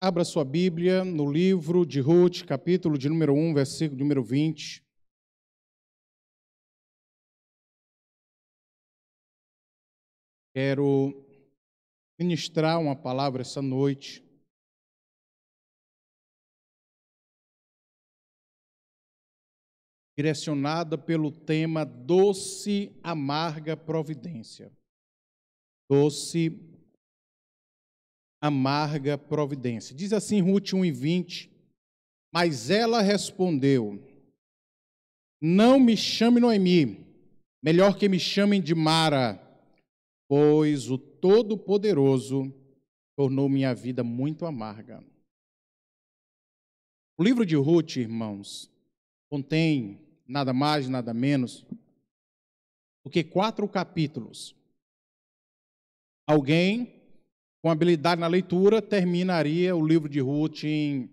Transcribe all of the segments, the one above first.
Abra sua Bíblia no livro de Ruth, capítulo de número 1, versículo número 20. Quero ministrar uma palavra essa noite. Direcionada pelo tema doce, amarga providência. Doce, amarga providência. Diz assim Ruth 1 e 20, mas ela respondeu, não me chame Noemi, melhor que me chamem de Mara, pois o Todo-Poderoso tornou minha vida muito amarga. O livro de Ruth, irmãos, contém nada mais, nada menos do que quatro capítulos. Alguém com habilidade na leitura, terminaria o livro de Ruth em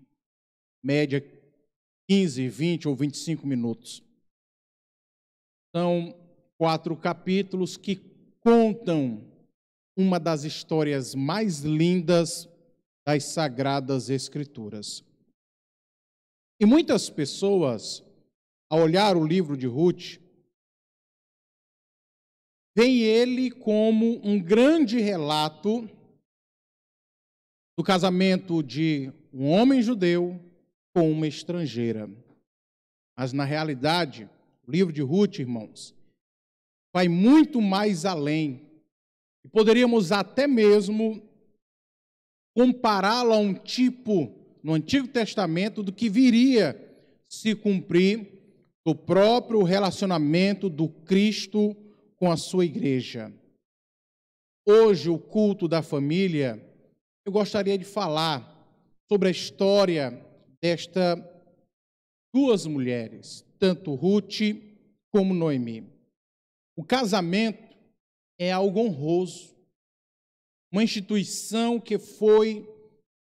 média 15, 20 ou 25 minutos. São quatro capítulos que contam uma das histórias mais lindas das Sagradas Escrituras. E muitas pessoas, ao olhar o livro de Ruth, veem ele como um grande relato do casamento de um homem judeu com uma estrangeira. Mas, na realidade, o livro de Ruth, irmãos, vai muito mais além. E poderíamos até mesmo compará-lo a um tipo no Antigo Testamento do que viria se cumprir do próprio relacionamento do Cristo com a sua igreja. Hoje, o culto da família eu gostaria de falar sobre a história destas duas mulheres, tanto Ruth como Noemi. O casamento é algo honroso, uma instituição que foi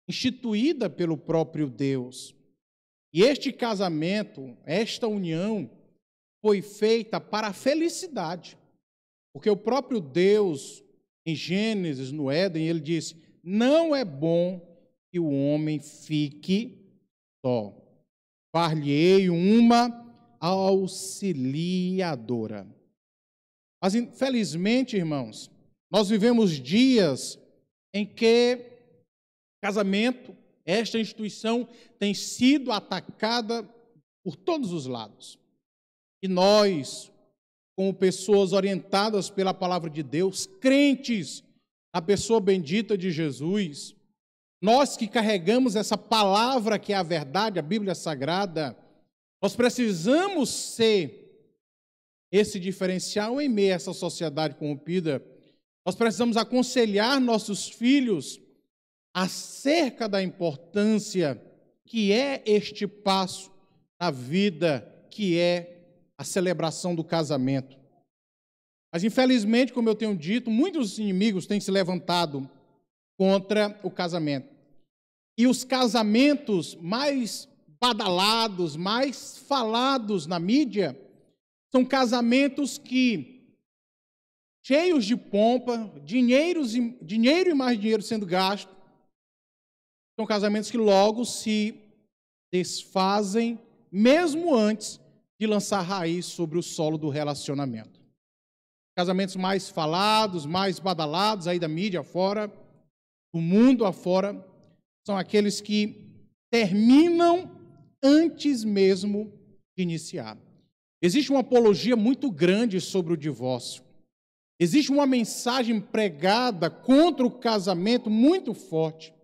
instituída pelo próprio Deus. E este casamento, esta união, foi feita para a felicidade. Porque o próprio Deus, em Gênesis, no Éden, ele disse: não é bom que o homem fique só. Far-lhe-ei uma auxiliadora. Mas, infelizmente, irmãos, nós vivemos dias em que casamento, esta instituição, tem sido atacada por todos os lados. E nós, como pessoas orientadas pela palavra de Deus, crentes a pessoa bendita de Jesus, nós que carregamos essa palavra que é a verdade, a Bíblia Sagrada, nós precisamos ser esse diferencial em meio a essa sociedade corrompida. Nós precisamos aconselhar nossos filhos acerca da importância que é este passo na vida, que é a celebração do casamento. Mas, infelizmente, como eu tenho dito, muitos inimigos têm se levantado contra o casamento. E os casamentos mais badalados, mais falados na mídia, são casamentos que, cheios de pompa, dinheiros, dinheiro e mais dinheiro sendo gasto, são casamentos que logo se desfazem, mesmo antes de lançar raiz sobre o solo do relacionamento casamentos mais falados, mais badalados aí da mídia fora, do mundo afora, são aqueles que terminam antes mesmo de iniciar. Existe uma apologia muito grande sobre o divórcio. Existe uma mensagem pregada contra o casamento muito forte.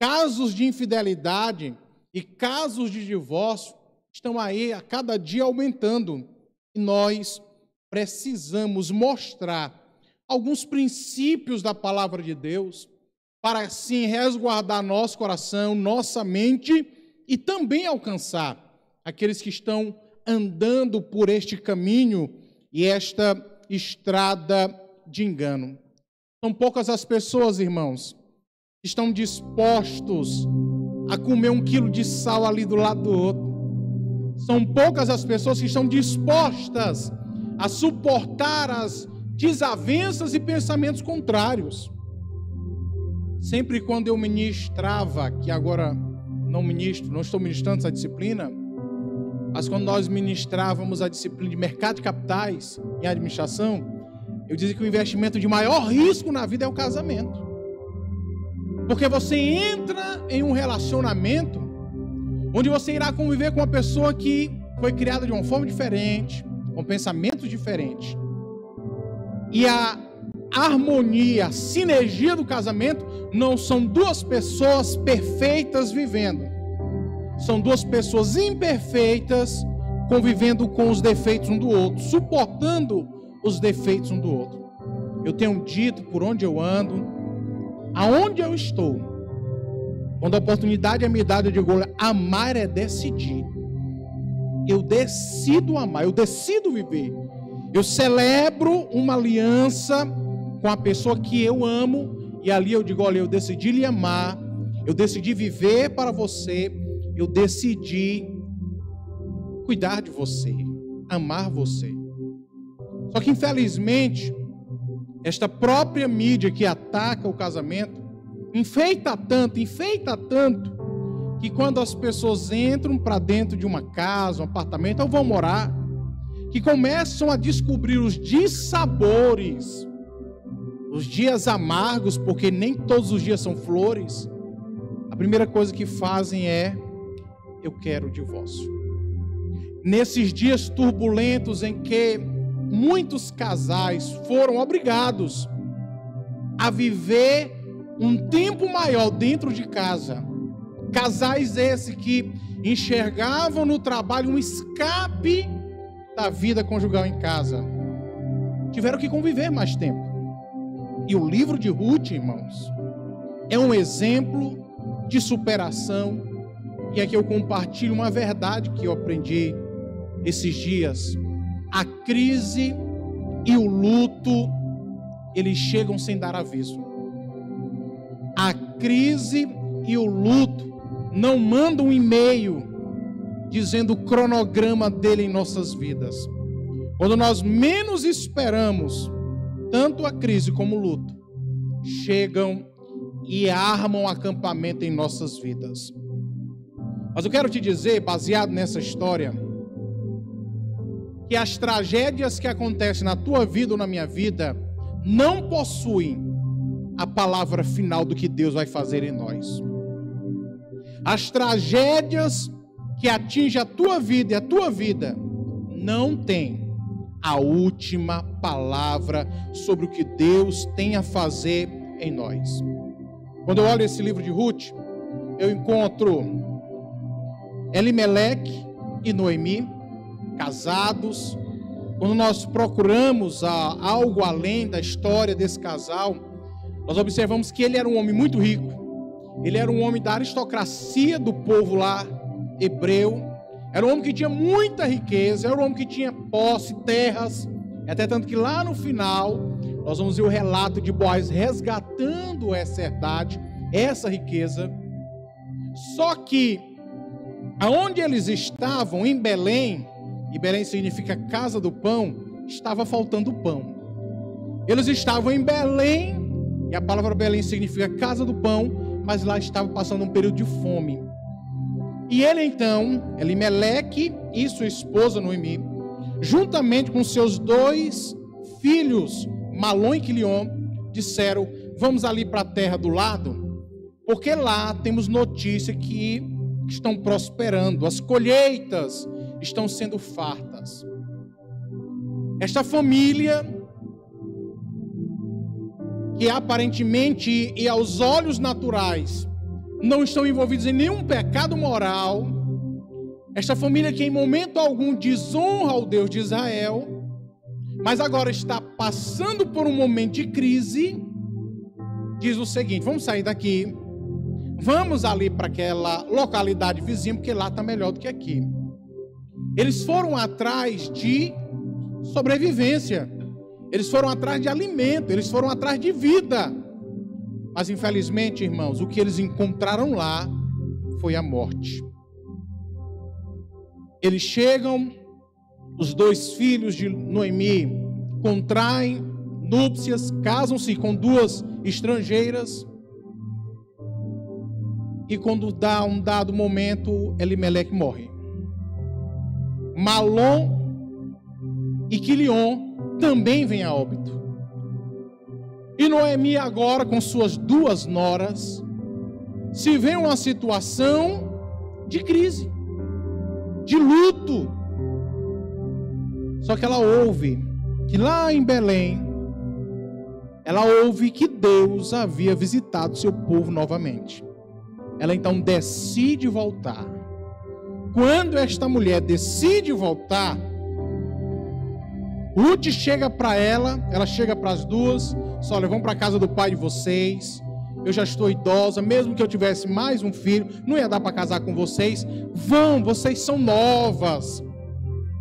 Casos de infidelidade e casos de divórcio estão aí a cada dia aumentando. E nós precisamos mostrar alguns princípios da palavra de Deus para assim resguardar nosso coração, nossa mente e também alcançar aqueles que estão andando por este caminho e esta estrada de engano. São poucas as pessoas, irmãos, que estão dispostos a comer um quilo de sal ali do lado do outro. São poucas as pessoas que estão dispostas a suportar as desavenças e pensamentos contrários. sempre quando eu ministrava, que agora não ministro, não estou ministrando essa disciplina, mas quando nós ministrávamos a disciplina de mercado de capitais e administração, eu dizia que o investimento de maior risco na vida é o casamento. Porque você entra em um relacionamento onde você irá conviver com uma pessoa que foi criada de uma forma diferente, com pensamentos diferentes. E a harmonia, a sinergia do casamento não são duas pessoas perfeitas vivendo. São duas pessoas imperfeitas convivendo com os defeitos um do outro, suportando os defeitos um do outro. Eu tenho dito por onde eu ando, aonde eu estou. Quando a oportunidade é me dada, eu digo: amar é decidir. Eu decido amar, eu decido viver. Eu celebro uma aliança com a pessoa que eu amo, e ali eu digo: olha, eu decidi lhe amar, eu decidi viver para você, eu decidi cuidar de você, amar você. Só que infelizmente, esta própria mídia que ataca o casamento enfeita tanto, enfeita tanto, que quando as pessoas entram para dentro de uma casa, um apartamento, ou vão morar, que começam a descobrir os dissabores, os dias amargos, porque nem todos os dias são flores, a primeira coisa que fazem é: eu quero o divórcio. Nesses dias turbulentos em que muitos casais foram obrigados a viver um tempo maior dentro de casa. Casais esse que enxergavam no trabalho um escape da vida conjugal em casa. Tiveram que conviver mais tempo. E o livro de Ruth, irmãos, é um exemplo de superação. E aqui eu compartilho uma verdade que eu aprendi esses dias a crise e o luto, eles chegam sem dar aviso. A crise e o luto não mandam um e-mail dizendo o cronograma dele em nossas vidas. Quando nós menos esperamos, tanto a crise como o luto chegam e armam acampamento em nossas vidas. Mas eu quero te dizer, baseado nessa história, que as tragédias que acontecem na tua vida ou na minha vida não possuem a palavra final do que Deus vai fazer em nós. As tragédias que atingem a tua vida e a tua vida não têm a última palavra sobre o que Deus tem a fazer em nós. Quando eu olho esse livro de Ruth, eu encontro Elimelec e Noemi, casados, quando nós procuramos ah, algo além da história desse casal, nós observamos que ele era um homem muito rico. Ele era um homem da aristocracia do povo lá hebreu. Era um homem que tinha muita riqueza, era um homem que tinha posse, terras. Até tanto que lá no final, nós vamos ver o relato de Boaz resgatando essa herdade, essa riqueza. Só que, aonde eles estavam, em Belém, e Belém significa casa do pão, estava faltando pão. Eles estavam em Belém, e a palavra Belém significa casa do pão, mas lá estava passando um período de fome. E ele então, Elimeleque e sua esposa Noemi, juntamente com seus dois filhos, Malon e Quilion, disseram: Vamos ali para a terra do lado, porque lá temos notícia que estão prosperando, as colheitas estão sendo fartas. Esta família, que aparentemente e aos olhos naturais não estão envolvidos em nenhum pecado moral, esta família que em momento algum desonra ao Deus de Israel, mas agora está passando por um momento de crise, diz o seguinte: vamos sair daqui, vamos ali para aquela localidade vizinha, porque lá está melhor do que aqui. Eles foram atrás de sobrevivência. Eles foram atrás de alimento, eles foram atrás de vida. Mas infelizmente, irmãos, o que eles encontraram lá foi a morte. Eles chegam, os dois filhos de Noemi contraem núpcias, casam-se com duas estrangeiras. E quando dá um dado momento, Elimelec morre. Malom e Quilion também vêm a óbito. E Noemi agora com suas duas noras se vê uma situação de crise, de luto. Só que ela ouve que lá em Belém, ela ouve que Deus havia visitado seu povo novamente. Ela então decide voltar. Quando esta mulher decide voltar, Ruth chega para ela, ela chega para as duas, só vão para a casa do pai de vocês. Eu já estou idosa, mesmo que eu tivesse mais um filho, não ia dar para casar com vocês. Vão, vocês são novas.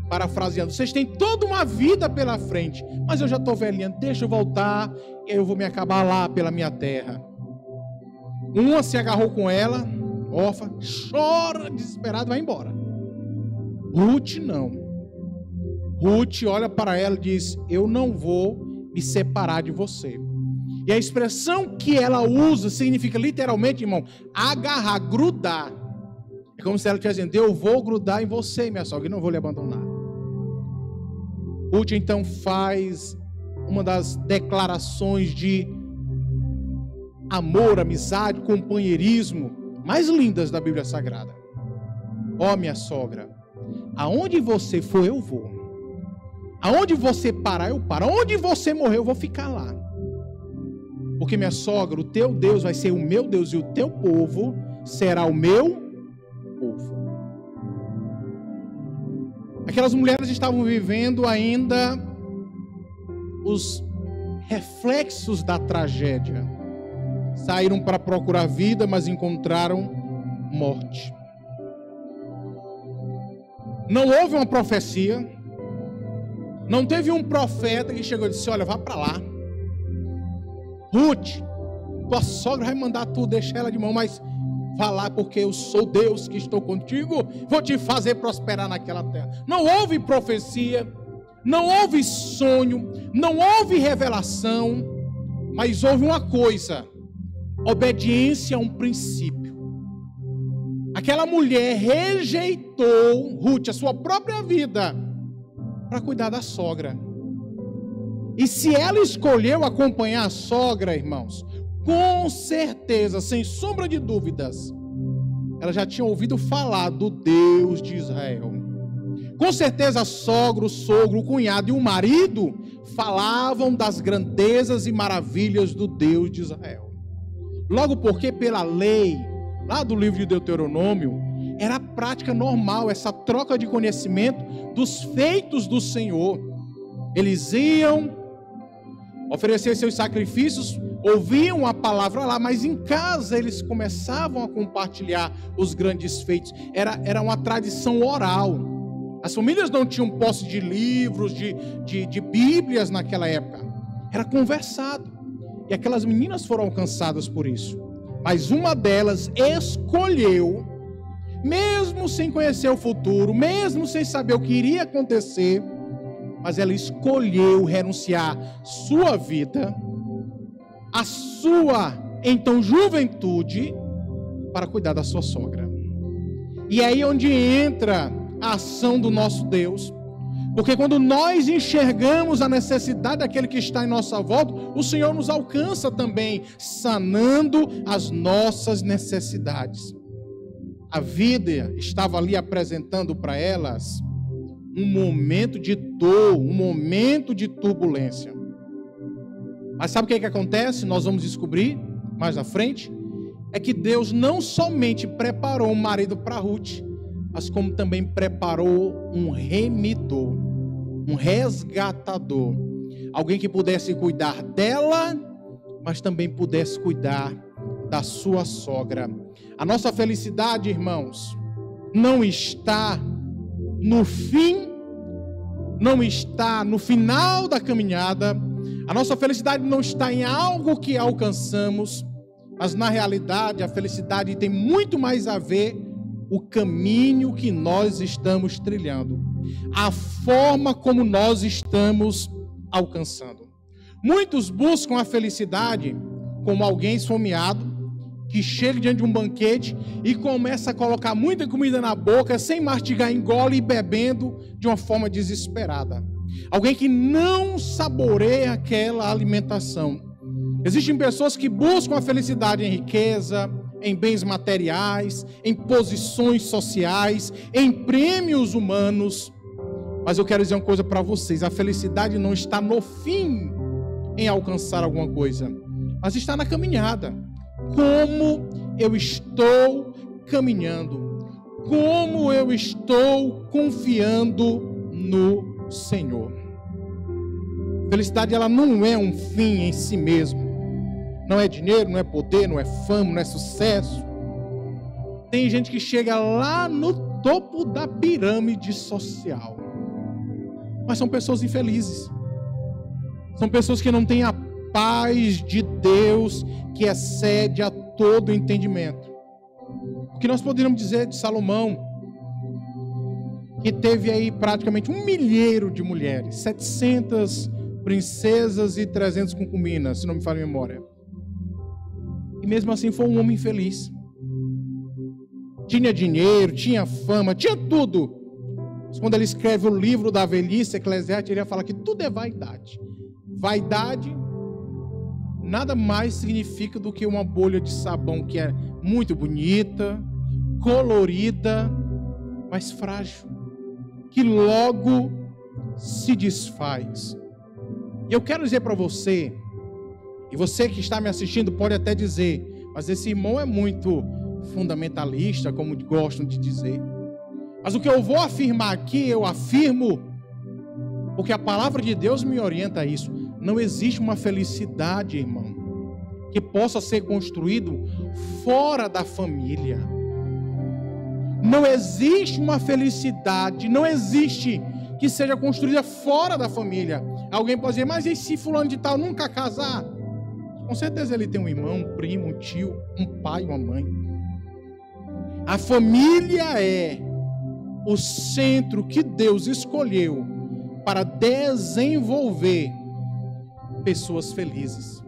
Parafraseando, vocês têm toda uma vida pela frente, mas eu já estou velhinha, deixa eu voltar eu vou me acabar lá pela minha terra. Uma se agarrou com ela, Orfa, chora desesperado, vai embora. Ruth não. Ruth olha para ela e diz: Eu não vou me separar de você. E a expressão que ela usa significa literalmente, irmão, agarrar, grudar. É como se ela estivesse dizendo: Eu vou grudar em você, minha sogra, e não vou lhe abandonar. Ruth então faz uma das declarações de amor, amizade, companheirismo mais lindas da Bíblia Sagrada. Ó oh, minha sogra, aonde você for, eu vou. Aonde você parar, eu paro. Aonde você morrer, eu vou ficar lá. Porque minha sogra, o teu Deus vai ser o meu Deus e o teu povo será o meu povo. Aquelas mulheres estavam vivendo ainda os reflexos da tragédia. Saíram para procurar vida, mas encontraram morte. Não houve uma profecia, não teve um profeta que chegou e disse: Olha, vá para lá. Ruth, tua sogra vai mandar tu deixar ela de mão, mas vá lá porque eu sou Deus que estou contigo, vou te fazer prosperar naquela terra. Não houve profecia, não houve sonho, não houve revelação, mas houve uma coisa: obediência a um princípio. Aquela mulher rejeitou Ruth, a sua própria vida para cuidar da sogra. E se ela escolheu acompanhar a sogra, irmãos, com certeza, sem sombra de dúvidas, ela já tinha ouvido falar do Deus de Israel. Com certeza, sogro, o cunhado e o marido falavam das grandezas e maravilhas do Deus de Israel. Logo porque, pela lei, lá do livro de Deuteronômio, era prática normal essa troca de conhecimento dos feitos do Senhor. Eles iam oferecer seus sacrifícios, ouviam a palavra lá, mas em casa eles começavam a compartilhar os grandes feitos. Era, era uma tradição oral. As famílias não tinham posse de livros, de, de, de Bíblias naquela época. Era conversado. E aquelas meninas foram alcançadas por isso. Mas uma delas escolheu mesmo sem conhecer o futuro, mesmo sem saber o que iria acontecer, mas ela escolheu renunciar sua vida, a sua então juventude, para cuidar da sua sogra. E é aí onde entra a ação do nosso Deus. Porque quando nós enxergamos a necessidade daquele que está em nossa volta, o Senhor nos alcança também, sanando as nossas necessidades a vida estava ali apresentando para elas um momento de dor, um momento de turbulência. Mas sabe o que, é que acontece? Nós vamos descobrir mais na frente. É que Deus não somente preparou um marido para Ruth, mas como também preparou um remidor, um resgatador. Alguém que pudesse cuidar dela, mas também pudesse cuidar da sua sogra. A nossa felicidade, irmãos, não está no fim, não está no final da caminhada. A nossa felicidade não está em algo que alcançamos, mas na realidade a felicidade tem muito mais a ver o caminho que nós estamos trilhando, a forma como nós estamos alcançando. Muitos buscam a felicidade como alguém esfomeado que chega diante de um banquete e começa a colocar muita comida na boca, sem mastigar, engole e bebendo de uma forma desesperada. Alguém que não saboreia aquela alimentação. Existem pessoas que buscam a felicidade em riqueza, em bens materiais, em posições sociais, em prêmios humanos. Mas eu quero dizer uma coisa para vocês: a felicidade não está no fim em alcançar alguma coisa, mas está na caminhada como eu estou caminhando, como eu estou confiando no Senhor. Felicidade ela não é um fim em si mesmo. Não é dinheiro, não é poder, não é fama, não é sucesso. Tem gente que chega lá no topo da pirâmide social. Mas são pessoas infelizes. São pessoas que não têm a paz de Deus que excede a todo entendimento. O que nós poderíamos dizer de Salomão, que teve aí praticamente um milheiro de mulheres, 700 princesas e 300 concubinas, se não me falha a memória. E mesmo assim foi um homem feliz. Tinha dinheiro, tinha fama, tinha tudo. Mas quando ele escreve o livro da velhice, Eclesiastes, ele fala que tudo é vaidade. Vaidade nada mais significa do que uma bolha de sabão que é muito bonita, colorida, mas frágil, que logo se desfaz. E eu quero dizer para você, e você que está me assistindo pode até dizer, mas esse irmão é muito fundamentalista, como gostam de dizer. Mas o que eu vou afirmar aqui, eu afirmo, porque a palavra de Deus me orienta a isso. Não existe uma felicidade, irmão, que possa ser construído fora da família. Não existe uma felicidade, não existe que seja construída fora da família. Alguém pode dizer, mas e se fulano de tal nunca casar? Com certeza ele tem um irmão, um primo, um tio, um pai, uma mãe. A família é o centro que Deus escolheu para desenvolver pessoas felizes.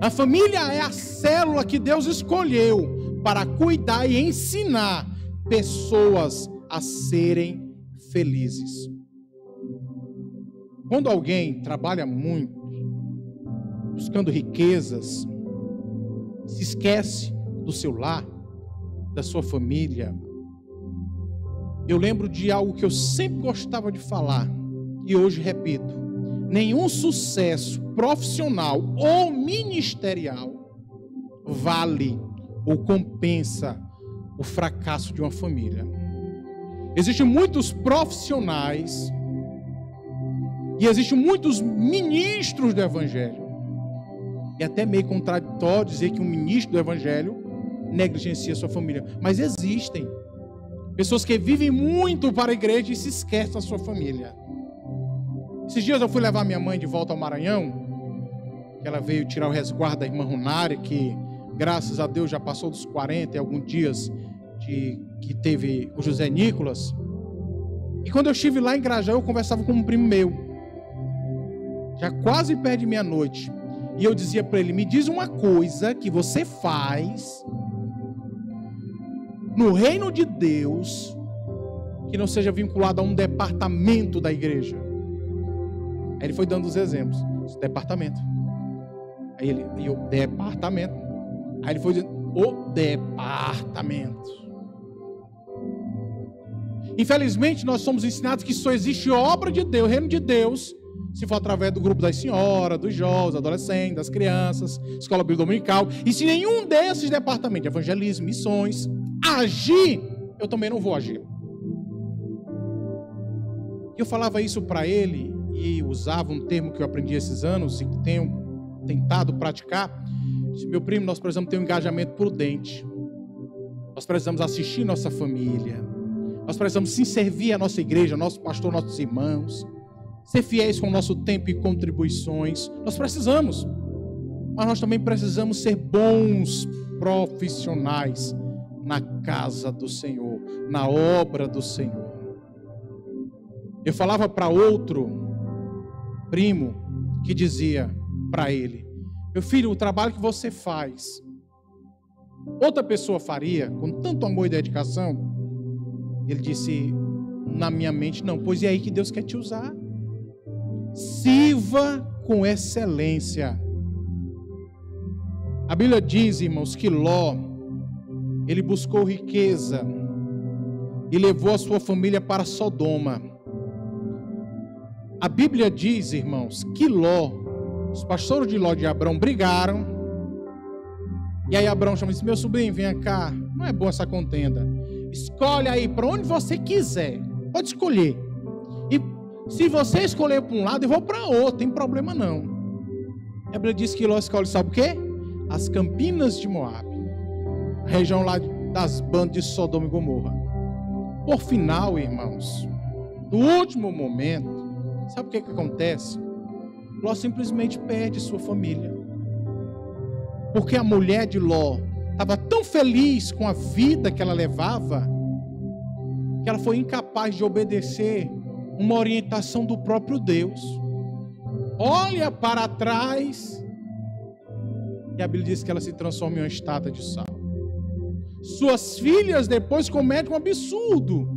A família é a célula que Deus escolheu para cuidar e ensinar pessoas a serem felizes. Quando alguém trabalha muito, buscando riquezas, se esquece do seu lar, da sua família. Eu lembro de algo que eu sempre gostava de falar e hoje repito nenhum sucesso profissional ou ministerial vale ou compensa o fracasso de uma família. Existem muitos profissionais e existem muitos ministros do evangelho. É até meio contraditório dizer que um ministro do evangelho negligencia sua família, mas existem pessoas que vivem muito para a igreja e se esquecem da sua família. Esses dias eu fui levar minha mãe de volta ao Maranhão, ela veio tirar o resguardo da irmã Runari, que graças a Deus já passou dos 40 e alguns dias de, que teve o José Nicolas. E quando eu estive lá em Grajaú, eu conversava com um primo meu, já quase perto de meia-noite. E eu dizia para ele: Me diz uma coisa que você faz no reino de Deus que não seja vinculado a um departamento da igreja. Aí ele foi dando os exemplos. Departamento. Aí ele, e o departamento. Aí ele foi dizendo, o departamento. Infelizmente, nós somos ensinados que só existe obra de Deus, reino de Deus, se for através do grupo das senhoras, dos jovens, adolescentes, das crianças, escola bíblica dominical. E se nenhum desses departamentos, evangelismo, missões, agir, eu também não vou agir. Eu falava isso para ele e usava um termo que eu aprendi esses anos e que tenho tentado praticar. Disse, meu primo, nós precisamos ter um engajamento prudente. Nós precisamos assistir nossa família. Nós precisamos sim servir a nossa igreja, nosso pastor, nossos irmãos. Ser fiéis com o nosso tempo e contribuições. Nós precisamos. Mas nós também precisamos ser bons profissionais na casa do Senhor, na obra do Senhor. Eu falava para outro primo que dizia para ele: Meu filho, o trabalho que você faz outra pessoa faria com tanto amor e dedicação? Ele disse: Na minha mente, não, pois é aí que Deus quer te usar. Sirva com excelência. A Bíblia diz, irmãos, que Ló, ele buscou riqueza e levou a sua família para Sodoma. A Bíblia diz, irmãos, que Ló, os pastores de Ló de Abrão brigaram. E aí Abrão chama e disse: Meu sobrinho, vem cá. Não é boa essa contenda. Escolhe aí para onde você quiser. Pode escolher. E se você escolher para um lado, eu vou para outro. Tem problema não. A Bíblia diz que Ló escolhe, sabe o quê? As campinas de Moab. A região lá das bandas de Sodoma e Gomorra. Por final, irmãos, no último momento, Sabe o que, que acontece? Ló simplesmente perde sua família. Porque a mulher de Ló estava tão feliz com a vida que ela levava, que ela foi incapaz de obedecer uma orientação do próprio Deus. Olha para trás, e a Bíblia diz que ela se transforma em uma estátua de sal. Suas filhas depois cometem um absurdo.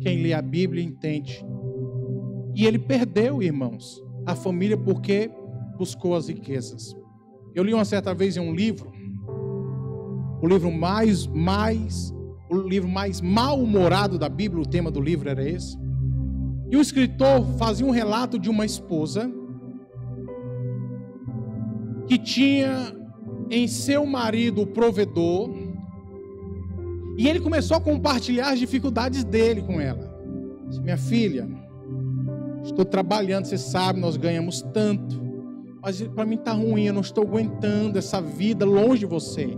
Quem lê a Bíblia entende e ele perdeu, irmãos, a família porque buscou as riquezas. Eu li uma certa vez em um livro, o livro mais mais o livro mais mal-humorado da Bíblia, o tema do livro era esse. E o escritor fazia um relato de uma esposa que tinha em seu marido o provedor, e ele começou a compartilhar as dificuldades dele com ela. Minha filha, Estou trabalhando, você sabe, nós ganhamos tanto. Mas para mim está ruim, eu não estou aguentando essa vida longe de você.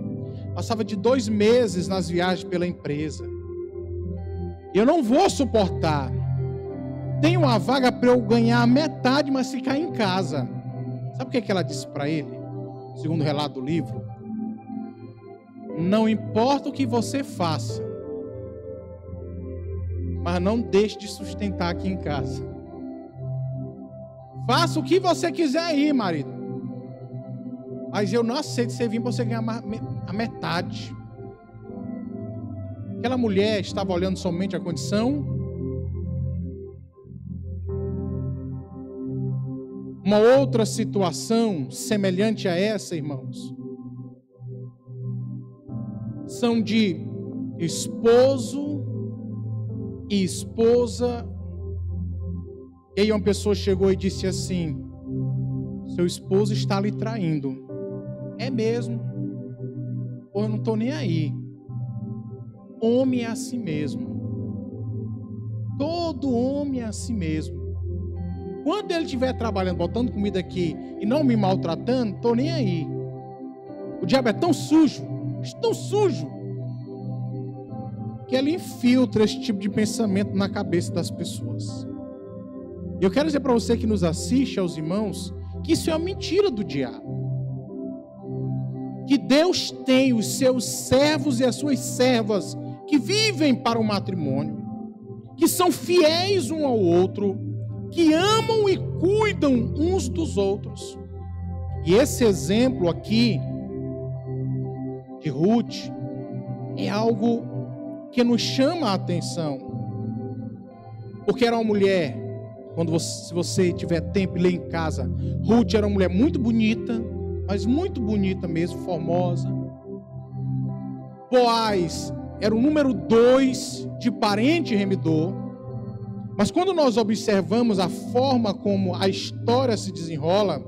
Passava de dois meses nas viagens pela empresa. Eu não vou suportar. Tem uma vaga para eu ganhar metade, mas ficar em casa. Sabe o que, é que ela disse para ele? Segundo o relato do livro. Não importa o que você faça, mas não deixe de sustentar aqui em casa. Faça o que você quiser aí, marido. Mas eu não aceito você vir para você ganhar a metade. Aquela mulher estava olhando somente a condição. Uma outra situação semelhante a essa, irmãos, são de esposo e esposa e aí uma pessoa chegou e disse assim: Seu esposo está lhe traindo. É mesmo. Pô, eu não estou nem aí. Homem é assim mesmo. Todo homem é assim mesmo. Quando ele estiver trabalhando, botando comida aqui e não me maltratando, estou nem aí. O diabo é tão sujo, tão sujo, que ele infiltra esse tipo de pensamento na cabeça das pessoas. Eu quero dizer para você que nos assiste, aos irmãos, que isso é uma mentira do diabo. Que Deus tem os seus servos e as suas servas que vivem para o matrimônio, que são fiéis um ao outro, que amam e cuidam uns dos outros. E esse exemplo aqui de Ruth é algo que nos chama a atenção, porque era uma mulher quando você, se você tiver tempo e ler em casa, Ruth era uma mulher muito bonita, mas muito bonita mesmo, formosa. Boaz era o número dois de parente remidor. Mas quando nós observamos a forma como a história se desenrola,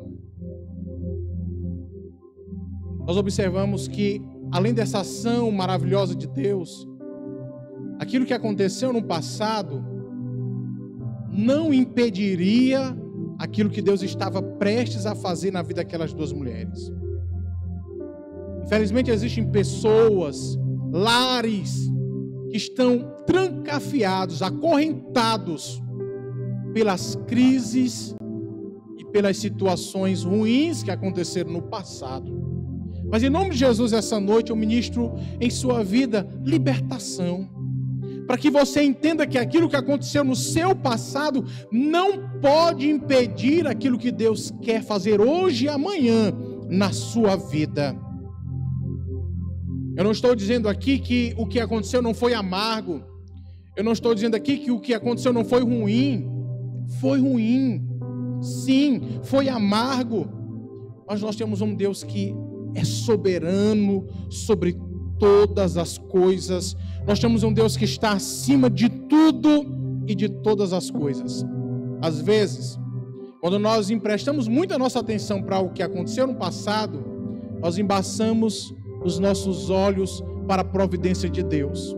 nós observamos que, além dessa ação maravilhosa de Deus, aquilo que aconteceu no passado não impediria aquilo que Deus estava prestes a fazer na vida daquelas duas mulheres. Infelizmente existem pessoas, lares, que estão trancafiados, acorrentados pelas crises e pelas situações ruins que aconteceram no passado. Mas em nome de Jesus, essa noite eu ministro em sua vida libertação para que você entenda que aquilo que aconteceu no seu passado não pode impedir aquilo que Deus quer fazer hoje e amanhã na sua vida. Eu não estou dizendo aqui que o que aconteceu não foi amargo. Eu não estou dizendo aqui que o que aconteceu não foi ruim. Foi ruim. Sim, foi amargo. Mas nós temos um Deus que é soberano sobre todas as coisas. Nós temos um Deus que está acima de tudo e de todas as coisas. Às vezes, quando nós emprestamos muita nossa atenção para o que aconteceu no passado, nós embaçamos os nossos olhos para a providência de Deus.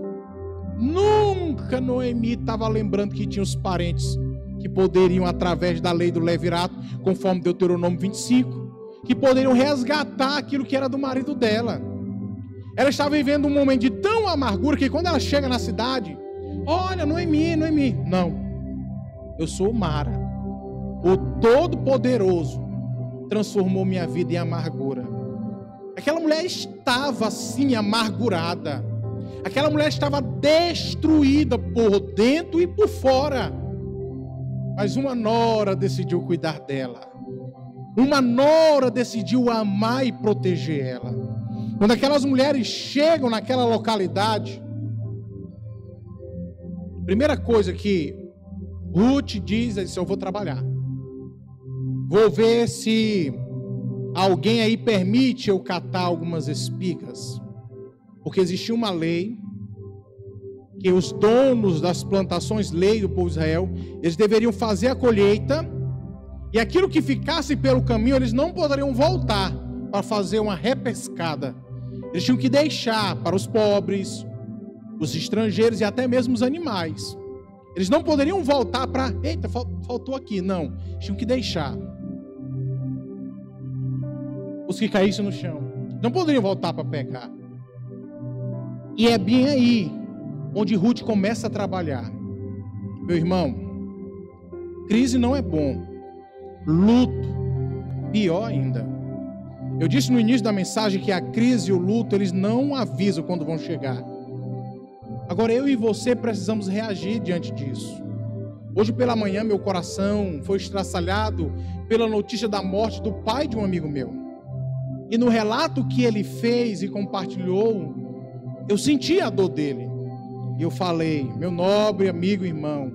Nunca Noemi estava lembrando que tinha os parentes que poderiam, através da lei do levirato, conforme Deuteronômio 25, que poderiam resgatar aquilo que era do marido dela. Ela estava vivendo um momento de tão amargura que quando ela chega na cidade, olha, Noemi, Noemi, não, eu sou Mara, o Todo-Poderoso transformou minha vida em amargura. Aquela mulher estava assim amargurada. Aquela mulher estava destruída por dentro e por fora. Mas uma nora decidiu cuidar dela. Uma nora decidiu amar e proteger ela. Quando aquelas mulheres chegam naquela localidade, primeira coisa que Ruth diz é: Eu vou trabalhar. Vou ver se alguém aí permite eu catar algumas espigas. Porque existia uma lei que os donos das plantações, lei do povo de Israel, eles deveriam fazer a colheita e aquilo que ficasse pelo caminho, eles não poderiam voltar para fazer uma repescada. Eles tinham que deixar para os pobres, os estrangeiros e até mesmo os animais. Eles não poderiam voltar para, eita, faltou aqui, não. Tinham que deixar. Os que caíssem no chão. Não poderiam voltar para pegar. E é bem aí onde Ruth começa a trabalhar. Meu irmão, crise não é bom. Luto, pior ainda. Eu disse no início da mensagem que a crise e o luto, eles não avisam quando vão chegar. Agora eu e você precisamos reagir diante disso. Hoje pela manhã meu coração foi estraçalhado pela notícia da morte do pai de um amigo meu. E no relato que ele fez e compartilhou, eu senti a dor dele. E eu falei, meu nobre amigo e irmão,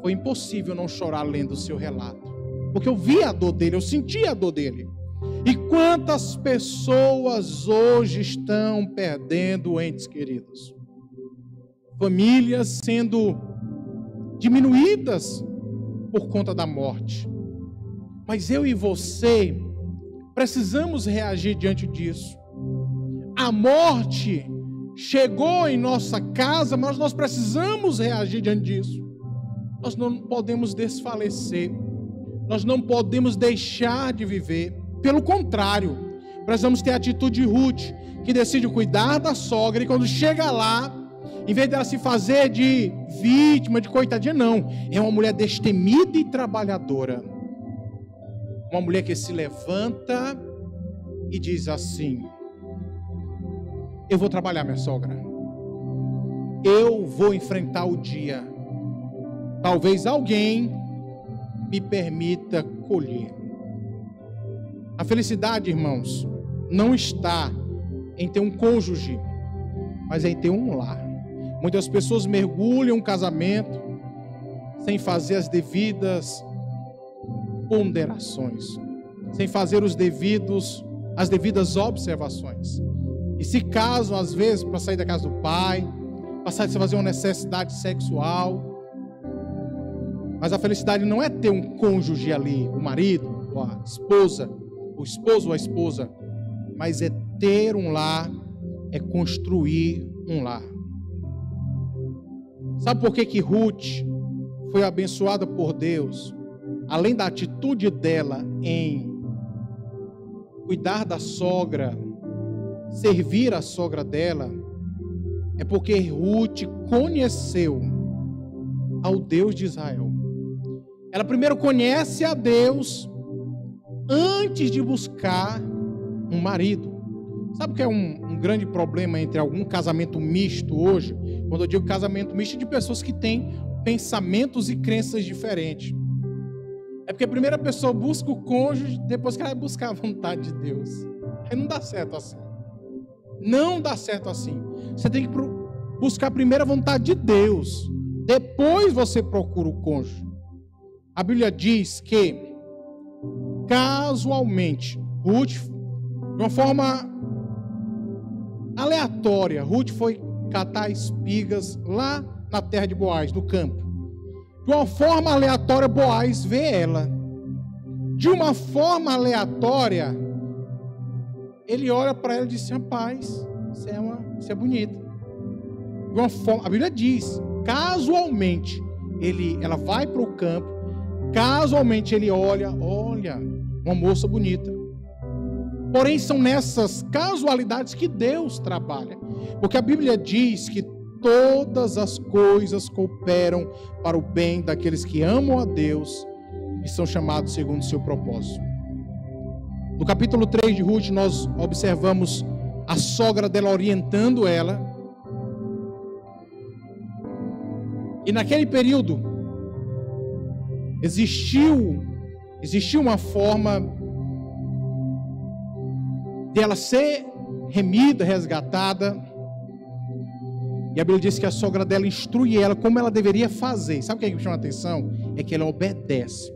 foi impossível não chorar lendo o seu relato. Porque eu vi a dor dele, eu senti a dor dele. E quantas pessoas hoje estão perdendo entes queridos? Famílias sendo diminuídas por conta da morte. Mas eu e você precisamos reagir diante disso. A morte chegou em nossa casa, mas nós precisamos reagir diante disso. Nós não podemos desfalecer, nós não podemos deixar de viver. Pelo contrário, precisamos ter a atitude de Ruth, que decide cuidar da sogra, e quando chega lá, em vez dela se fazer de vítima, de coitadinha, não. É uma mulher destemida e trabalhadora. Uma mulher que se levanta e diz assim: eu vou trabalhar, minha sogra. Eu vou enfrentar o dia. Talvez alguém me permita colher. A felicidade, irmãos, não está em ter um cônjuge, mas em ter um lar. Muitas pessoas mergulham um casamento sem fazer as devidas ponderações, sem fazer os devidos as devidas observações. E se casam, às vezes, para sair da casa do pai, para fazer uma necessidade sexual. Mas a felicidade não é ter um cônjuge ali, o marido, a esposa, o esposo ou a esposa, mas é ter um lar, é construir um lar. Sabe por que que Ruth foi abençoada por Deus? Além da atitude dela em cuidar da sogra, servir a sogra dela, é porque Ruth conheceu ao Deus de Israel. Ela primeiro conhece a Deus antes de buscar um marido. Sabe o que é um, um, grande problema entre algum casamento misto hoje? Quando eu digo casamento misto, é de pessoas que têm pensamentos e crenças diferentes. É porque a primeira pessoa busca o cônjuge, depois que ela vai buscar a vontade de Deus. Aí não dá certo assim. Não dá certo assim. Você tem que buscar primeiro a vontade de Deus. Depois você procura o cônjuge. A Bíblia diz que, casualmente, Ruth, de uma forma aleatória, Ruth foi catar espigas lá na terra de Boaz, no campo. De uma forma aleatória, Boaz vê ela. De uma forma aleatória, ele olha para ela e diz: Rapaz, você é, uma, você é bonita. De uma forma, a Bíblia diz: casualmente, ele, ela vai para o campo, casualmente ele olha, olha, uma moça bonita. Porém, são nessas casualidades que Deus trabalha. Porque a Bíblia diz que todas as coisas cooperam para o bem daqueles que amam a Deus e são chamados segundo o seu propósito. No capítulo 3 de Ruth, nós observamos a sogra dela orientando ela. E naquele período existiu existiu uma forma de ela ser remida, resgatada. E a Bíblia diz que a sogra dela instrui ela como ela deveria fazer. Sabe o que, é que me chama a atenção? É que ela obedece.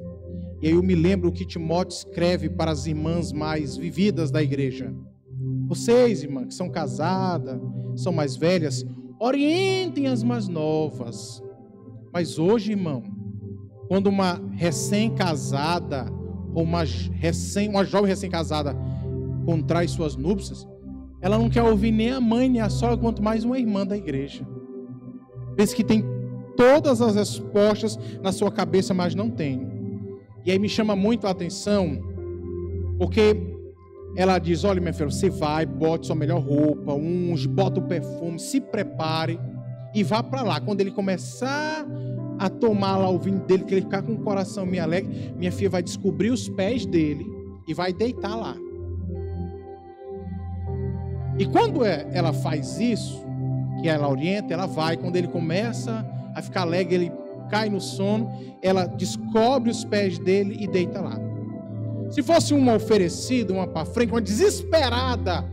E aí eu me lembro o que Timóteo escreve para as irmãs mais vividas da igreja. Vocês, irmãs, que são casadas, são mais velhas, orientem as mais novas. Mas hoje, irmão, quando uma recém-casada ou uma, recém, uma jovem recém-casada contrai suas núpcias, ela não quer ouvir nem a mãe, nem a sogra, quanto mais uma irmã da igreja. Pensa que tem todas as respostas na sua cabeça, mas não tem. E aí me chama muito a atenção, porque ela diz: Olha, minha filha, você vai, bote sua melhor roupa, unge, bota o perfume, se prepare e vá para lá. Quando ele começar a tomar lá o vinho dele, que ele ficar com o coração meio alegre, minha filha vai descobrir os pés dele e vai deitar lá. E quando é, ela faz isso, que ela orienta, ela vai, quando ele começa a ficar alegre, ele cai no sono, ela descobre os pés dele e deita lá. Se fosse uma oferecida, uma para frente, uma desesperada,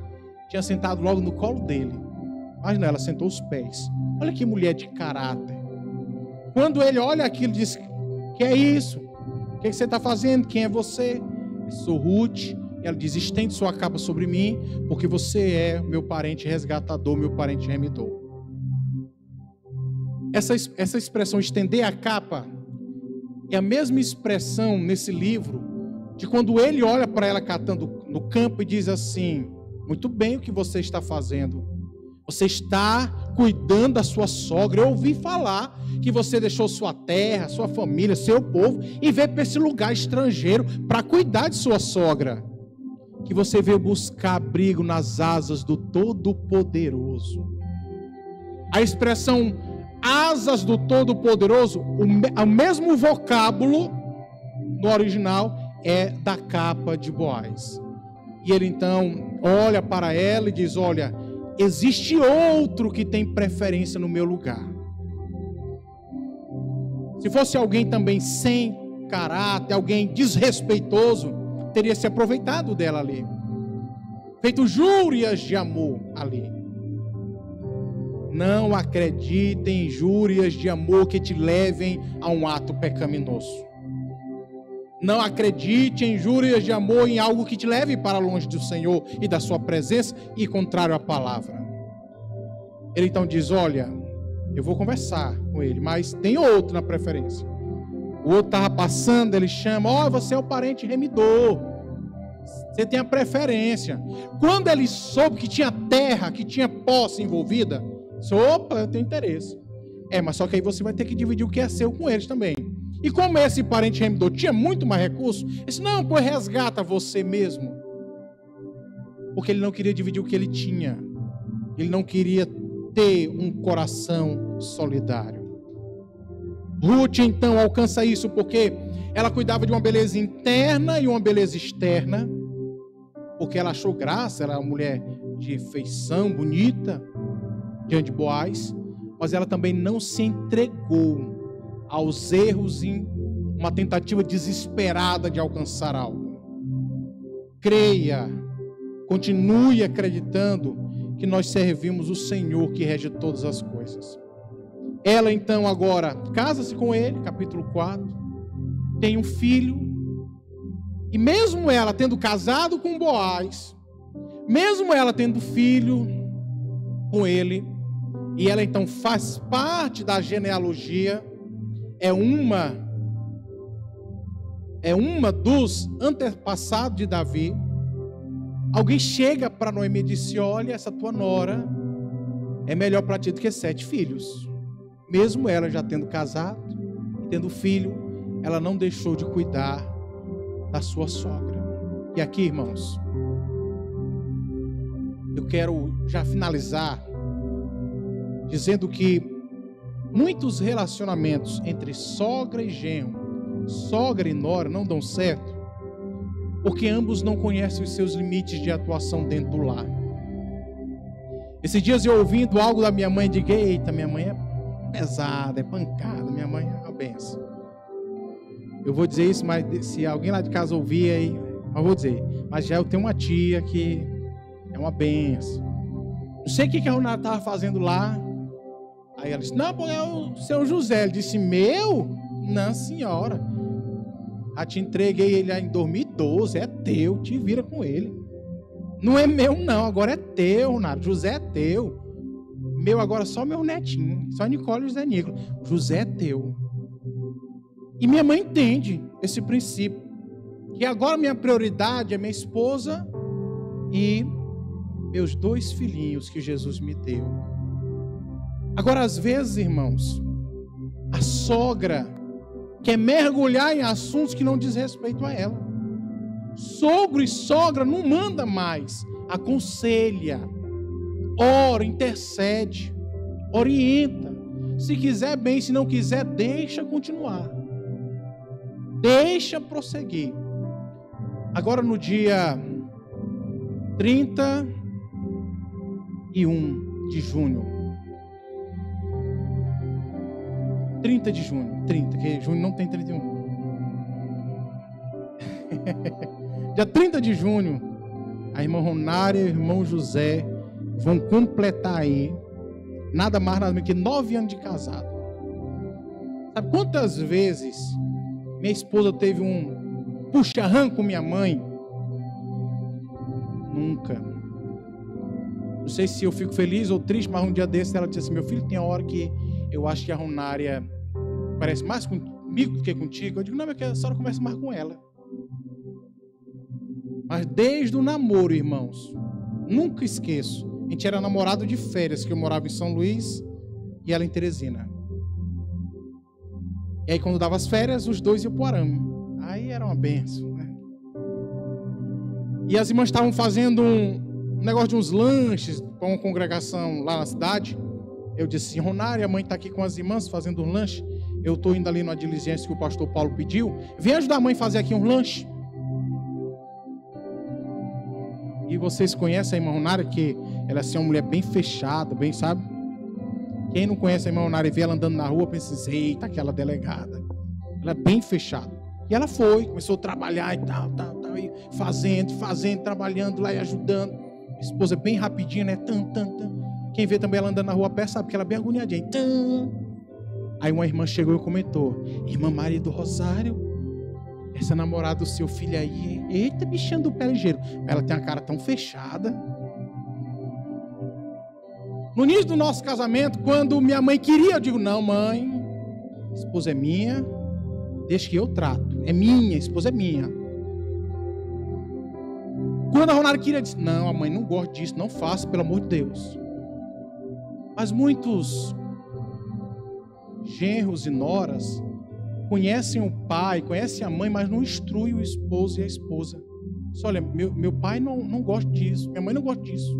tinha sentado logo no colo dele. Mas não, ela sentou os pés. Olha que mulher de caráter. Quando ele olha aquilo, diz: Que é isso? O que, é que você está fazendo? Quem é você? Eu sou Ruth. Ela diz: Estende sua capa sobre mim, porque você é meu parente resgatador, meu parente remidor. Essa, essa expressão estender a capa é a mesma expressão nesse livro de quando ele olha para ela catando no campo e diz assim: Muito bem o que você está fazendo. Você está cuidando da sua sogra. Eu ouvi falar que você deixou sua terra, sua família, seu povo e veio para esse lugar estrangeiro para cuidar de sua sogra. Que você veio buscar abrigo nas asas do Todo-Poderoso. A expressão asas do Todo-Poderoso, o, mesmo vocábulo no original é da capa de Boaz. E ele então olha para ela e diz: Olha, existe outro que tem preferência no meu lugar. Se fosse alguém também sem caráter, alguém desrespeitoso, teria se aproveitado dela ali, feito júrias de amor ali. Não acredite em injúrias de amor que te levem a um ato pecaminoso. Não acredite em injúrias de amor em algo que te leve para longe do Senhor e da sua presença e contrário à palavra. Ele então diz: Olha, eu vou conversar com ele, mas tem outro na preferência. O outro estava passando, ele chama: Ó, oh, você é o parente remidor. Você tem a preferência. Quando ele soube que tinha terra, que tinha posse envolvida, Opa, eu tenho interesse. É, mas só que aí você vai ter que dividir o que é seu com eles também. E como esse parente remidor tinha muito mais recurso, ele disse, não, pois resgata você mesmo. Porque ele não queria dividir o que ele tinha. Ele não queria ter um coração solidário. Ruth então alcança isso porque ela cuidava de uma beleza interna e uma beleza externa, porque ela achou graça, ela é uma mulher de feição bonita, diante de Boaz, mas ela também não se entregou aos erros em uma tentativa desesperada de alcançar algo. Creia, continue acreditando que nós servimos o Senhor que rege todas as coisas. Ela então agora casa-se com ele, capítulo 4, tem um filho, e mesmo ela tendo casado com Boaz, mesmo ela tendo filho com ele, e ela então faz parte da genealogia, é uma é uma dos antepassados de Davi. Alguém chega para Noemi e disse: Olha, essa tua nora é melhor para ti do que sete filhos. Mesmo ela já tendo casado e tendo filho, ela não deixou de cuidar da sua sogra. E aqui, irmãos, eu quero já finalizar dizendo que muitos relacionamentos entre sogra e genro, sogra e nora não dão certo, porque ambos não conhecem os seus limites de atuação dentro do lar. Esses dias eu ouvindo algo da minha mãe, digo, eita, minha mãe é pesada, é pancada, minha mãe é uma benção. Eu vou dizer isso, mas se alguém lá de casa ouvir aí, eu vou dizer. Mas já eu tenho uma tia que é uma benção. Não sei o que, que a Renata estava fazendo lá. Aí ela disse: Não, pô, é o seu José. Ele disse: Meu? Não, senhora. Já te entreguei ele em 2012. É teu. Te vira com ele. Não é meu, não. Agora é teu, Renato. José é teu. Meu agora só meu netinho. Só Nicole e José Nicolas. José é teu. E minha mãe entende esse princípio. Que agora minha prioridade é minha esposa e meus dois filhinhos que Jesus me deu. Agora, às vezes, irmãos, a sogra quer mergulhar em assuntos que não diz respeito a ela. Sogro e sogra não manda mais, aconselha, ora, intercede, orienta. Se quiser bem, se não quiser, deixa continuar. Deixa prosseguir. Agora no dia 31 de junho, 30 de junho, 30, que junho não tem 31. Dia 30 de junho, a irmã Ronária e o irmão José vão completar aí, nada mais nada menos que nove anos de casado. Sabe quantas vezes minha esposa teve um puxa-rã com minha mãe? Nunca. Não sei se eu fico feliz ou triste, mas um dia desse ela disse assim: Meu filho, tem a hora que eu acho que a Ronária parece mais comigo do que contigo. Eu digo, não, mas a senhora conversa mais com ela. Mas desde o namoro, irmãos, nunca esqueço. A gente era namorado de férias, que eu morava em São Luís e ela em Teresina. E aí, quando dava as férias, os dois iam para o arame. Aí era uma benção, né? E as irmãs estavam fazendo um negócio de uns lanches com a congregação lá na cidade. Eu disse Ronária, a mãe está aqui com as irmãs fazendo um lanche. Eu estou indo ali na diligência que o pastor Paulo pediu. Vem ajudar a mãe a fazer aqui um lanche. E vocês conhecem a irmã Ronária, que ela é assim, uma mulher bem fechada, bem, sabe? Quem não conhece a irmã Ronária e vê ela andando na rua, pensa eita, aquela delegada. Ela é bem fechada. E ela foi, começou a trabalhar e tal, tal, tal, e fazendo, fazendo, trabalhando lá e ajudando. Esposa é bem rapidinha, né? Tan, tan, tan. Quem vê também ela andando na rua pé sabe que ela é bem agoniadinha. Tum. Aí uma irmã chegou e comentou: Irmã Maria do Rosário, essa namorada do seu filho aí, eita, bichinho do pé ligeiro. Ela tem a cara tão fechada. No início do nosso casamento, quando minha mãe queria, eu digo: Não, mãe, esposa é minha, deixa que eu trato. É minha, esposa é minha. Quando a Ronara queria, disse: Não, a mãe não gosta disso, não faça, pelo amor de Deus. Mas muitos genros e noras conhecem o pai, conhecem a mãe, mas não instruem o esposo e a esposa. Só olha, meu, meu pai não, não gosta disso, minha mãe não gosta disso.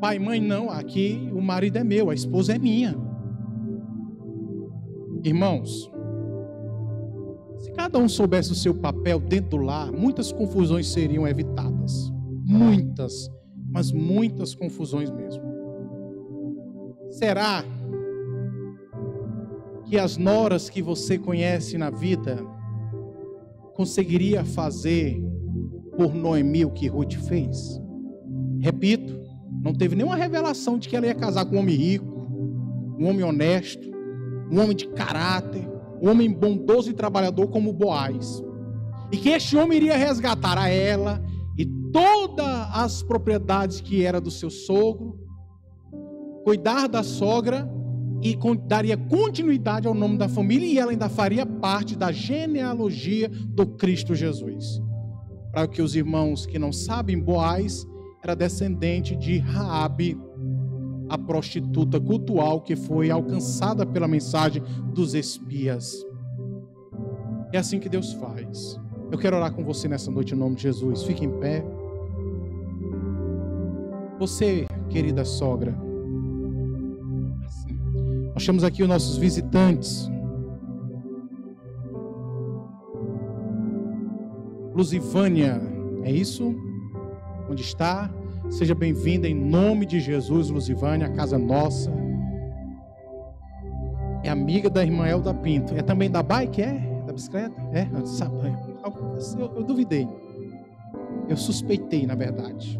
Pai e mãe, não, aqui o marido é meu, a esposa é minha. Irmãos, se cada um soubesse o seu papel dentro do lar, muitas confusões seriam evitadas. Muitas, mas muitas confusões mesmo. Será que as noras que você conhece na vida conseguiria fazer por Noemi o que Ruth fez? Repito, não teve nenhuma revelação de que ela ia casar com um homem rico, um homem honesto, um homem de caráter, um homem bondoso e trabalhador como Boaz. E que este homem iria resgatar a ela e todas as propriedades que era do seu sogro, cuidar da sogra e daria continuidade ao nome da família e ela ainda faria parte da genealogia do Cristo Jesus. Para que os irmãos que não sabem, Boaz era descendente de Raabe, a prostituta cultual que foi alcançada pela mensagem dos espias. É assim que Deus faz. Eu quero orar com você nessa noite em nome de Jesus. Fique em pé. Você, querida sogra, nós temos aqui os nossos visitantes. Luzivânia, é isso? Onde está? Seja bem-vinda em nome de Jesus, Luzivânia, a casa nossa. É amiga da irmã Elda Pinto. É também da bike, é? Da bicicleta? É? Eu, eu duvidei. Eu suspeitei, na verdade.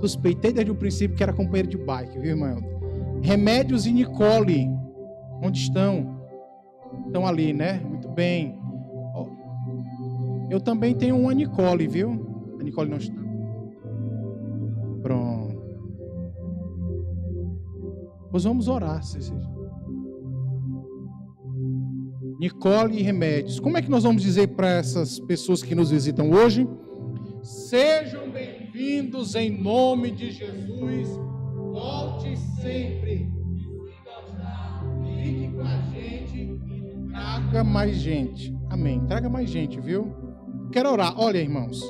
Suspeitei desde o princípio que era companheiro de bike, viu, irmã Elda? Remédios e Nicole. Onde estão? Estão ali, né? Muito bem. Eu também tenho uma Nicole, viu? A Nicole não está. Pronto. Pois vamos orar, Nicole e remédios. Como é que nós vamos dizer para essas pessoas que nos visitam hoje? Sejam bem-vindos em nome de Jesus Volte sempre. Fique com a gente e traga mais gente. Amém. Traga mais gente, viu? Quero orar. Olha, irmãos.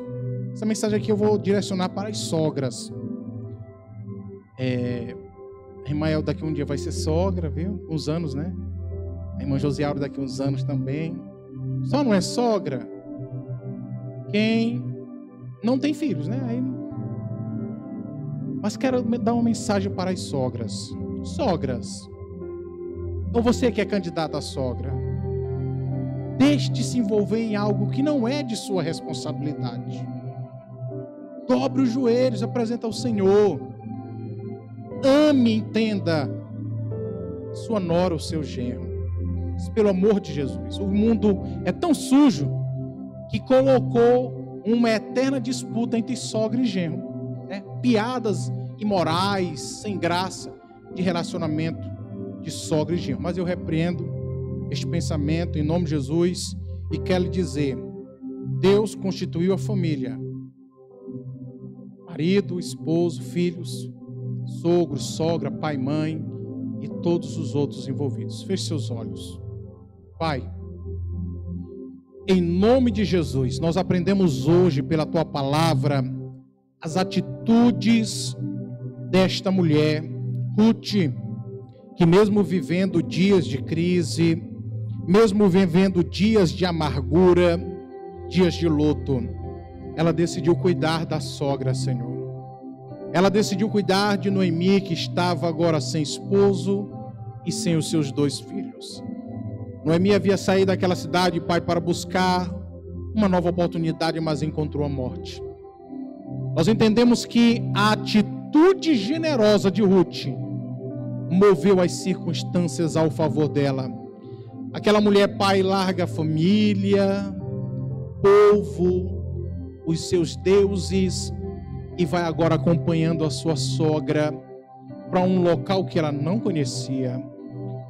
Essa mensagem aqui eu vou direcionar para as sogras. É, a irmã El daqui um dia vai ser sogra, viu? Uns anos, né? A irmã Josiaura daqui uns anos também. Só não é sogra quem não tem filhos, né? Aí mas quero dar uma mensagem para as sogras. Sogras, ou você que é candidata a sogra, deixe de se envolver em algo que não é de sua responsabilidade. Dobre os joelhos, apresenta ao Senhor. Ame, entenda sua nora, o seu genro. Pelo amor de Jesus. O mundo é tão sujo que colocou uma eterna disputa entre sogra e genro? Piadas imorais, sem graça, de relacionamento de sogra e genro. Mas eu repreendo este pensamento em nome de Jesus e quero lhe dizer: Deus constituiu a família, marido, esposo, filhos, sogro, sogra, pai, mãe e todos os outros envolvidos. Feche seus olhos. Pai, em nome de Jesus, nós aprendemos hoje pela tua palavra as atitudes desta mulher, Ruth, que mesmo vivendo dias de crise, mesmo vivendo dias de amargura, dias de luto, ela decidiu cuidar da sogra, Senhor. Ela decidiu cuidar de Noemi, que estava agora sem esposo e sem os seus dois filhos. Noemi havia saído daquela cidade, pai, para buscar uma nova oportunidade, mas encontrou a morte. Nós entendemos que a atitude generosa de Ruth moveu as circunstâncias ao favor dela. Aquela mulher, pai, larga a família, povo, os seus deuses e vai agora acompanhando a sua sogra para um local que ela não conhecia,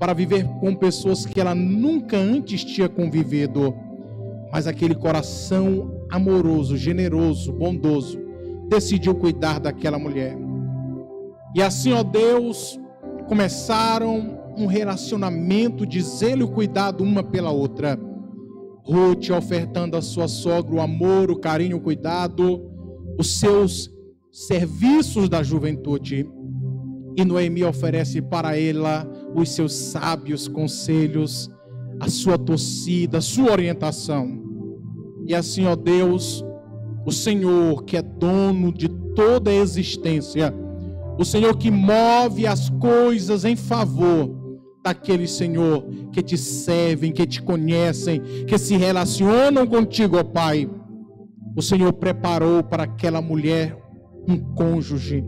para viver com pessoas que ela nunca antes tinha convivido, mas aquele coração amoroso, generoso, bondoso decidiu cuidar daquela mulher. E assim, ó Deus, começaram um relacionamento de zelo e cuidado uma pela outra. Ruth ofertando à sua sogra o amor, o carinho, o cuidado, os seus serviços da juventude. E Noemi oferece para ela os seus sábios conselhos, a sua torcida, a sua orientação. E assim, ó Deus, o Senhor que é dono de toda a existência, o Senhor que move as coisas em favor daquele Senhor que te servem, que te conhecem, que se relacionam contigo, ó Pai. O Senhor preparou para aquela mulher um cônjuge,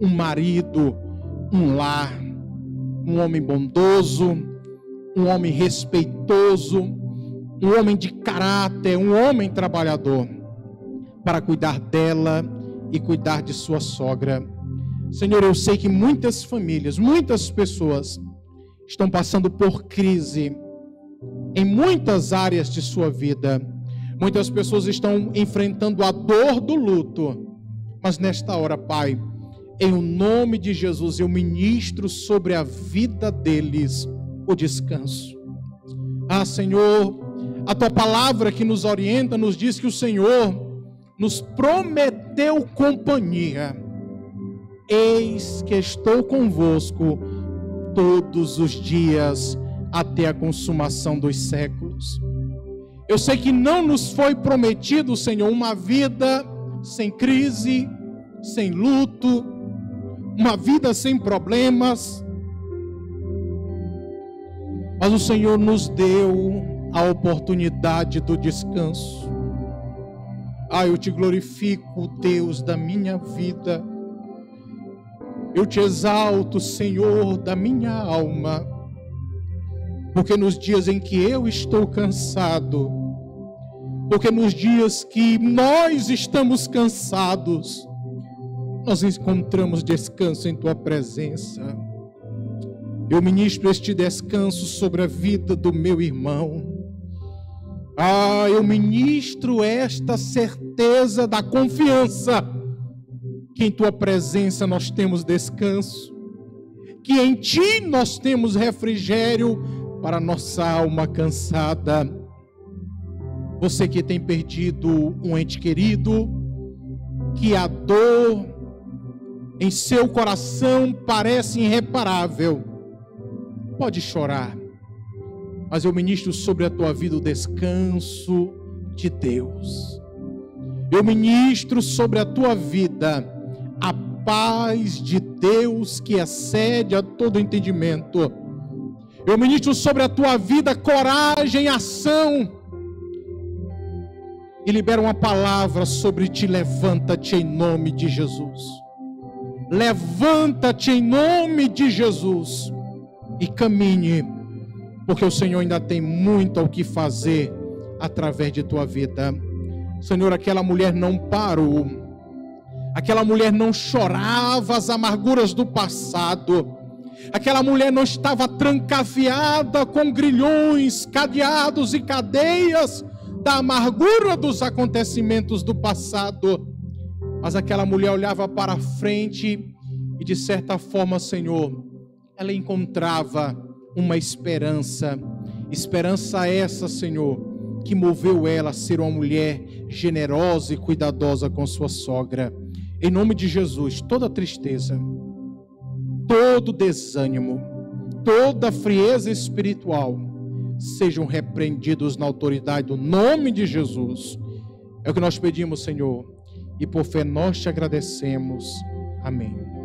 um marido, um lar, um homem bondoso, um homem respeitoso, um homem de caráter, um homem trabalhador, para cuidar dela e cuidar de sua sogra. Senhor, eu sei que muitas famílias, muitas pessoas estão passando por crise em muitas áreas de sua vida. Muitas pessoas estão enfrentando a dor do luto. Mas nesta hora, Pai, em o nome de Jesus, eu ministro sobre a vida deles o descanso. Ah, Senhor, a tua palavra que nos orienta nos diz que o Senhor nos prometeu companhia. Eis que estou convosco todos os dias até a consumação dos séculos. Eu sei que não nos foi prometido, Senhor, uma vida sem crise, sem luto, uma vida sem problemas. Mas o Senhor nos deu a oportunidade do descanso. Ah, eu te glorifico, Deus da minha vida. Eu te exalto, Senhor da minha alma. Porque nos dias em que eu estou cansado, porque nos dias que nós estamos cansados, nós encontramos descanso em tua presença. Eu ministro este descanso sobre a vida do meu irmão. Ah, eu ministro esta certeza da confiança que em tua presença nós temos descanso, que em ti nós temos refrigério para nossa alma cansada. Você que tem perdido um ente querido, que a dor em seu coração parece irreparável, pode chorar mas eu ministro sobre a tua vida o descanso de Deus. Eu ministro sobre a tua vida a paz de Deus que excede a todo entendimento. Eu ministro sobre a tua vida coragem, ação. E libero uma palavra sobre ti. Levanta-te em nome de Jesus. Levanta-te em nome de Jesus e caminhe porque o Senhor ainda tem muito ao que fazer através de tua vida. Senhor, aquela mulher não parou, aquela mulher não chorava as amarguras do passado, aquela mulher não estava trancafiada com grilhões, cadeados e cadeias da amargura dos acontecimentos do passado, mas aquela mulher olhava para frente e, de certa forma, Senhor, ela encontrava uma esperança. Esperança essa, Senhor, que moveu ela a ser uma mulher generosa e cuidadosa com sua sogra. Em nome de Jesus, toda tristeza, todo desânimo, toda frieza espiritual sejam repreendidos na autoridade do nome de Jesus. É o que nós pedimos, Senhor, e por fé nós te agradecemos. Amém.